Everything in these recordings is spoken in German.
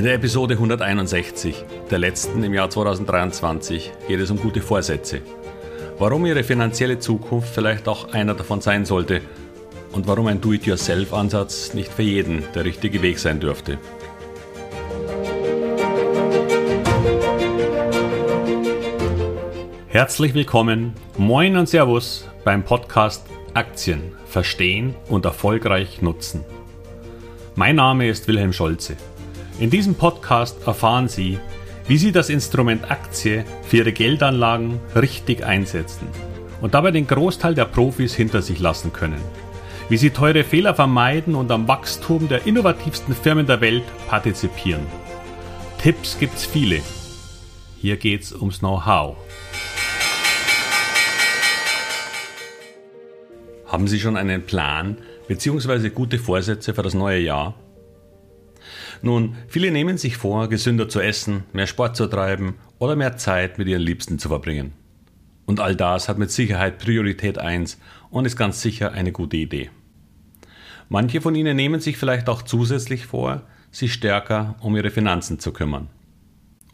In der Episode 161, der letzten im Jahr 2023, geht es um gute Vorsätze. Warum Ihre finanzielle Zukunft vielleicht auch einer davon sein sollte und warum ein Do-it-yourself-Ansatz nicht für jeden der richtige Weg sein dürfte. Herzlich willkommen, moin und Servus beim Podcast Aktien verstehen und erfolgreich nutzen. Mein Name ist Wilhelm Scholze. In diesem Podcast erfahren Sie, wie Sie das Instrument Aktie für Ihre Geldanlagen richtig einsetzen und dabei den Großteil der Profis hinter sich lassen können. Wie Sie teure Fehler vermeiden und am Wachstum der innovativsten Firmen der Welt partizipieren. Tipps gibt's viele. Hier geht's ums Know-how. Haben Sie schon einen Plan bzw. gute Vorsätze für das neue Jahr? Nun, viele nehmen sich vor, gesünder zu essen, mehr Sport zu treiben oder mehr Zeit mit ihren Liebsten zu verbringen. Und all das hat mit Sicherheit Priorität 1 und ist ganz sicher eine gute Idee. Manche von ihnen nehmen sich vielleicht auch zusätzlich vor, sich stärker um ihre Finanzen zu kümmern.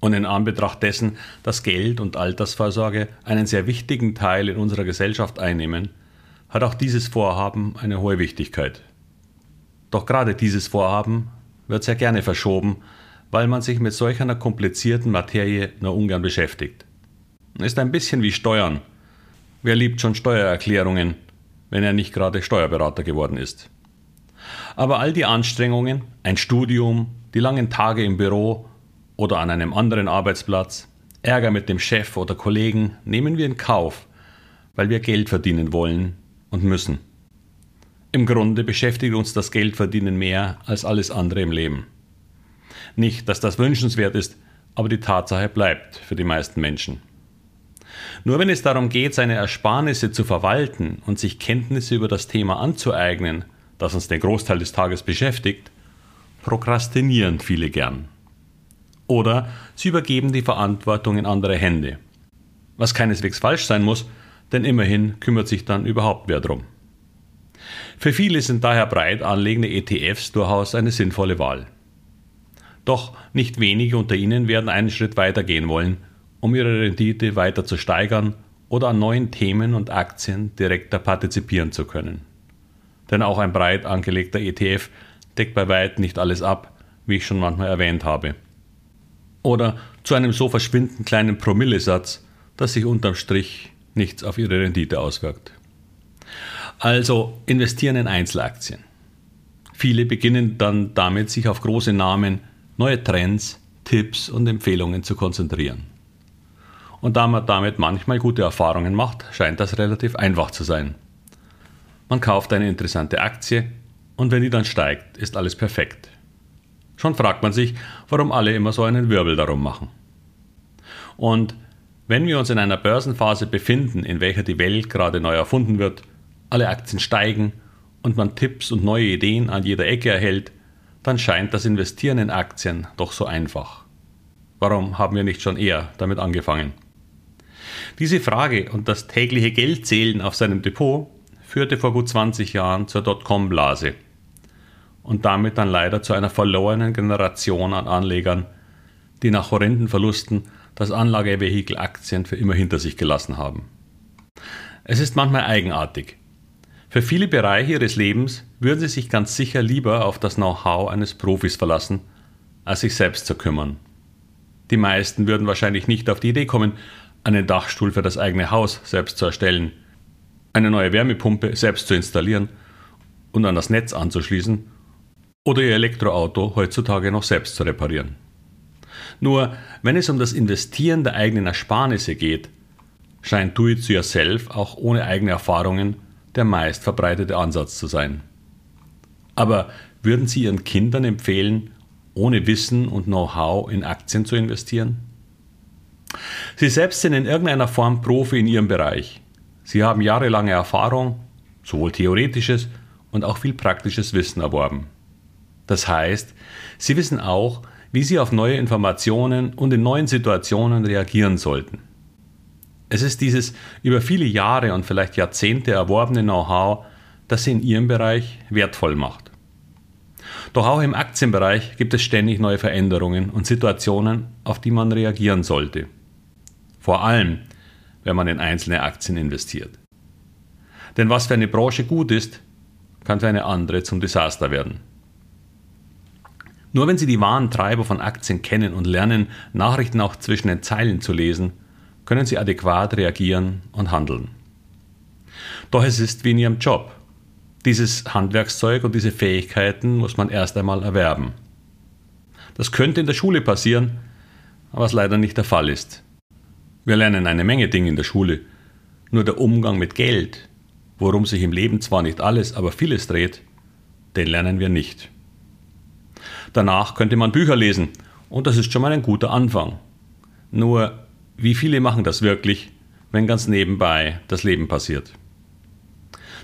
Und in Anbetracht dessen, dass Geld und Altersvorsorge einen sehr wichtigen Teil in unserer Gesellschaft einnehmen, hat auch dieses Vorhaben eine hohe Wichtigkeit. Doch gerade dieses Vorhaben wird sehr gerne verschoben, weil man sich mit solch einer komplizierten Materie nur ungern beschäftigt. Ist ein bisschen wie Steuern. Wer liebt schon Steuererklärungen, wenn er nicht gerade Steuerberater geworden ist? Aber all die Anstrengungen, ein Studium, die langen Tage im Büro oder an einem anderen Arbeitsplatz, Ärger mit dem Chef oder Kollegen nehmen wir in Kauf, weil wir Geld verdienen wollen und müssen. Im Grunde beschäftigt uns das Geldverdienen mehr als alles andere im Leben. Nicht, dass das wünschenswert ist, aber die Tatsache bleibt für die meisten Menschen. Nur wenn es darum geht, seine Ersparnisse zu verwalten und sich Kenntnisse über das Thema anzueignen, das uns den Großteil des Tages beschäftigt, prokrastinieren viele gern. Oder sie übergeben die Verantwortung in andere Hände. Was keineswegs falsch sein muss, denn immerhin kümmert sich dann überhaupt wer drum. Für viele sind daher breit anlegende ETFs durchaus eine sinnvolle Wahl. Doch nicht wenige unter ihnen werden einen Schritt weiter gehen wollen, um ihre Rendite weiter zu steigern oder an neuen Themen und Aktien direkter partizipieren zu können. Denn auch ein breit angelegter ETF deckt bei weitem nicht alles ab, wie ich schon manchmal erwähnt habe. Oder zu einem so verschwindend kleinen Promillesatz, dass sich unterm Strich nichts auf ihre Rendite auswirkt. Also investieren in Einzelaktien. Viele beginnen dann damit, sich auf große Namen, neue Trends, Tipps und Empfehlungen zu konzentrieren. Und da man damit manchmal gute Erfahrungen macht, scheint das relativ einfach zu sein. Man kauft eine interessante Aktie und wenn die dann steigt, ist alles perfekt. Schon fragt man sich, warum alle immer so einen Wirbel darum machen. Und wenn wir uns in einer Börsenphase befinden, in welcher die Welt gerade neu erfunden wird, alle Aktien steigen und man Tipps und neue Ideen an jeder Ecke erhält, dann scheint das Investieren in Aktien doch so einfach. Warum haben wir nicht schon eher damit angefangen? Diese Frage und das tägliche Geldzählen auf seinem Depot führte vor gut 20 Jahren zur Dotcom-Blase und damit dann leider zu einer verlorenen Generation an Anlegern, die nach horrenden Verlusten das Anlagevehikel Aktien für immer hinter sich gelassen haben. Es ist manchmal eigenartig, für viele Bereiche ihres Lebens würden sie sich ganz sicher lieber auf das Know-how eines Profis verlassen, als sich selbst zu kümmern. Die meisten würden wahrscheinlich nicht auf die Idee kommen, einen Dachstuhl für das eigene Haus selbst zu erstellen, eine neue Wärmepumpe selbst zu installieren und an das Netz anzuschließen oder ihr Elektroauto heutzutage noch selbst zu reparieren. Nur wenn es um das Investieren der eigenen Ersparnisse geht, scheint Do-it-yourself auch ohne eigene Erfahrungen der meist verbreitete Ansatz zu sein. Aber würden Sie Ihren Kindern empfehlen, ohne Wissen und Know-how in Aktien zu investieren? Sie selbst sind in irgendeiner Form Profi in Ihrem Bereich. Sie haben jahrelange Erfahrung, sowohl theoretisches und auch viel praktisches Wissen erworben. Das heißt, Sie wissen auch, wie Sie auf neue Informationen und in neuen Situationen reagieren sollten. Es ist dieses über viele Jahre und vielleicht Jahrzehnte erworbene Know-how, das sie in ihrem Bereich wertvoll macht. Doch auch im Aktienbereich gibt es ständig neue Veränderungen und Situationen, auf die man reagieren sollte. Vor allem, wenn man in einzelne Aktien investiert. Denn was für eine Branche gut ist, kann für eine andere zum Desaster werden. Nur wenn Sie die wahren Treiber von Aktien kennen und lernen, Nachrichten auch zwischen den Zeilen zu lesen, können Sie adäquat reagieren und handeln. Doch es ist wie in Ihrem Job. Dieses Handwerkszeug und diese Fähigkeiten muss man erst einmal erwerben. Das könnte in der Schule passieren, was leider nicht der Fall ist. Wir lernen eine Menge Dinge in der Schule, nur der Umgang mit Geld, worum sich im Leben zwar nicht alles, aber vieles dreht, den lernen wir nicht. Danach könnte man Bücher lesen und das ist schon mal ein guter Anfang. Nur, wie viele machen das wirklich, wenn ganz nebenbei das Leben passiert?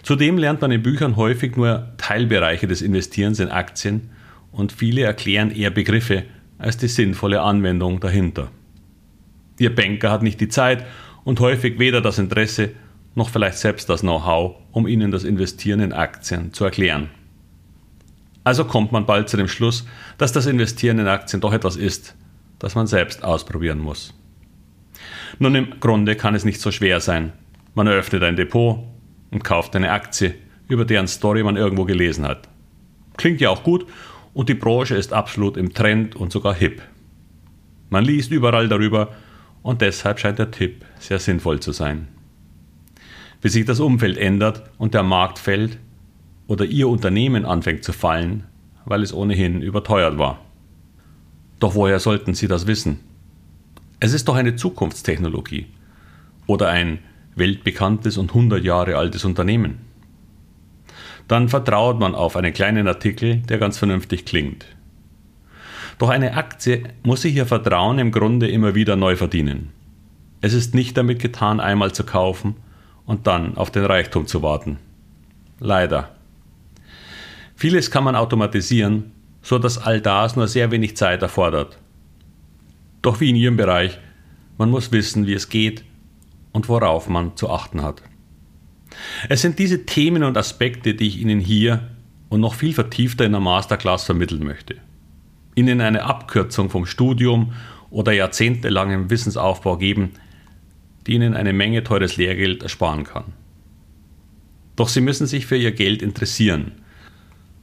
Zudem lernt man in Büchern häufig nur Teilbereiche des Investierens in Aktien und viele erklären eher Begriffe als die sinnvolle Anwendung dahinter. Ihr Banker hat nicht die Zeit und häufig weder das Interesse noch vielleicht selbst das Know-how, um Ihnen das Investieren in Aktien zu erklären. Also kommt man bald zu dem Schluss, dass das Investieren in Aktien doch etwas ist, das man selbst ausprobieren muss. Nun im Grunde kann es nicht so schwer sein. Man eröffnet ein Depot und kauft eine Aktie, über deren Story man irgendwo gelesen hat. Klingt ja auch gut und die Branche ist absolut im Trend und sogar hip. Man liest überall darüber und deshalb scheint der Tipp sehr sinnvoll zu sein. Wie sich das Umfeld ändert und der Markt fällt, oder Ihr Unternehmen anfängt zu fallen, weil es ohnehin überteuert war. Doch woher sollten Sie das wissen? Es ist doch eine Zukunftstechnologie oder ein weltbekanntes und 100 Jahre altes Unternehmen. Dann vertraut man auf einen kleinen Artikel, der ganz vernünftig klingt. Doch eine Aktie muss sich ihr Vertrauen im Grunde immer wieder neu verdienen. Es ist nicht damit getan, einmal zu kaufen und dann auf den Reichtum zu warten. Leider. Vieles kann man automatisieren, so dass all das nur sehr wenig Zeit erfordert. Doch wie in Ihrem Bereich, man muss wissen, wie es geht und worauf man zu achten hat. Es sind diese Themen und Aspekte, die ich Ihnen hier und noch viel vertiefter in der Masterclass vermitteln möchte. Ihnen eine Abkürzung vom Studium oder jahrzehntelangem Wissensaufbau geben, die Ihnen eine Menge teures Lehrgeld ersparen kann. Doch Sie müssen sich für Ihr Geld interessieren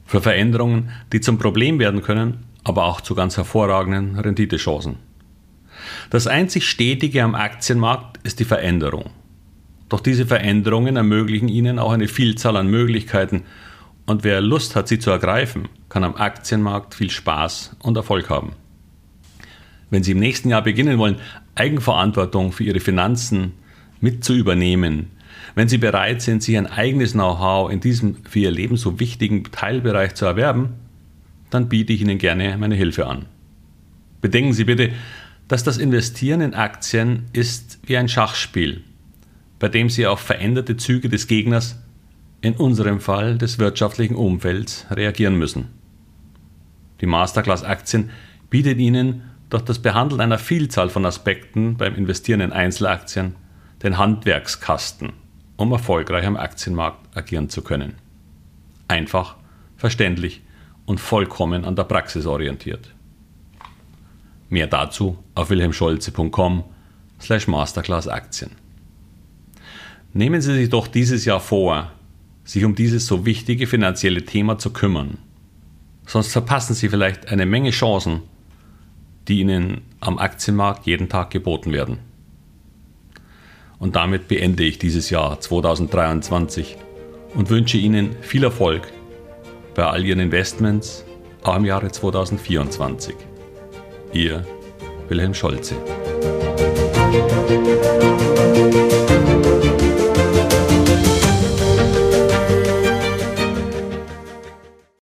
für Veränderungen, die zum Problem werden können, aber auch zu ganz hervorragenden Renditechancen. Das einzig Stetige am Aktienmarkt ist die Veränderung. Doch diese Veränderungen ermöglichen Ihnen auch eine Vielzahl an Möglichkeiten und wer Lust hat, sie zu ergreifen, kann am Aktienmarkt viel Spaß und Erfolg haben. Wenn Sie im nächsten Jahr beginnen wollen, Eigenverantwortung für Ihre Finanzen mit zu übernehmen, wenn Sie bereit sind, sich ein eigenes Know-how in diesem für Ihr Leben so wichtigen Teilbereich zu erwerben, dann biete ich Ihnen gerne meine Hilfe an. Bedenken Sie bitte, dass das Investieren in Aktien ist wie ein Schachspiel, bei dem Sie auf veränderte Züge des Gegners, in unserem Fall des wirtschaftlichen Umfelds, reagieren müssen. Die Masterclass Aktien bietet Ihnen durch das Behandeln einer Vielzahl von Aspekten beim Investieren in Einzelaktien den Handwerkskasten, um erfolgreich am Aktienmarkt agieren zu können. Einfach, verständlich und vollkommen an der Praxis orientiert. Mehr dazu auf wilhelmscholze.com slash masterclass Aktien. Nehmen Sie sich doch dieses Jahr vor, sich um dieses so wichtige finanzielle Thema zu kümmern. Sonst verpassen Sie vielleicht eine Menge Chancen, die Ihnen am Aktienmarkt jeden Tag geboten werden. Und damit beende ich dieses Jahr 2023 und wünsche Ihnen viel Erfolg bei all Ihren Investments, auch im Jahre 2024. Ihr Wilhelm Scholze.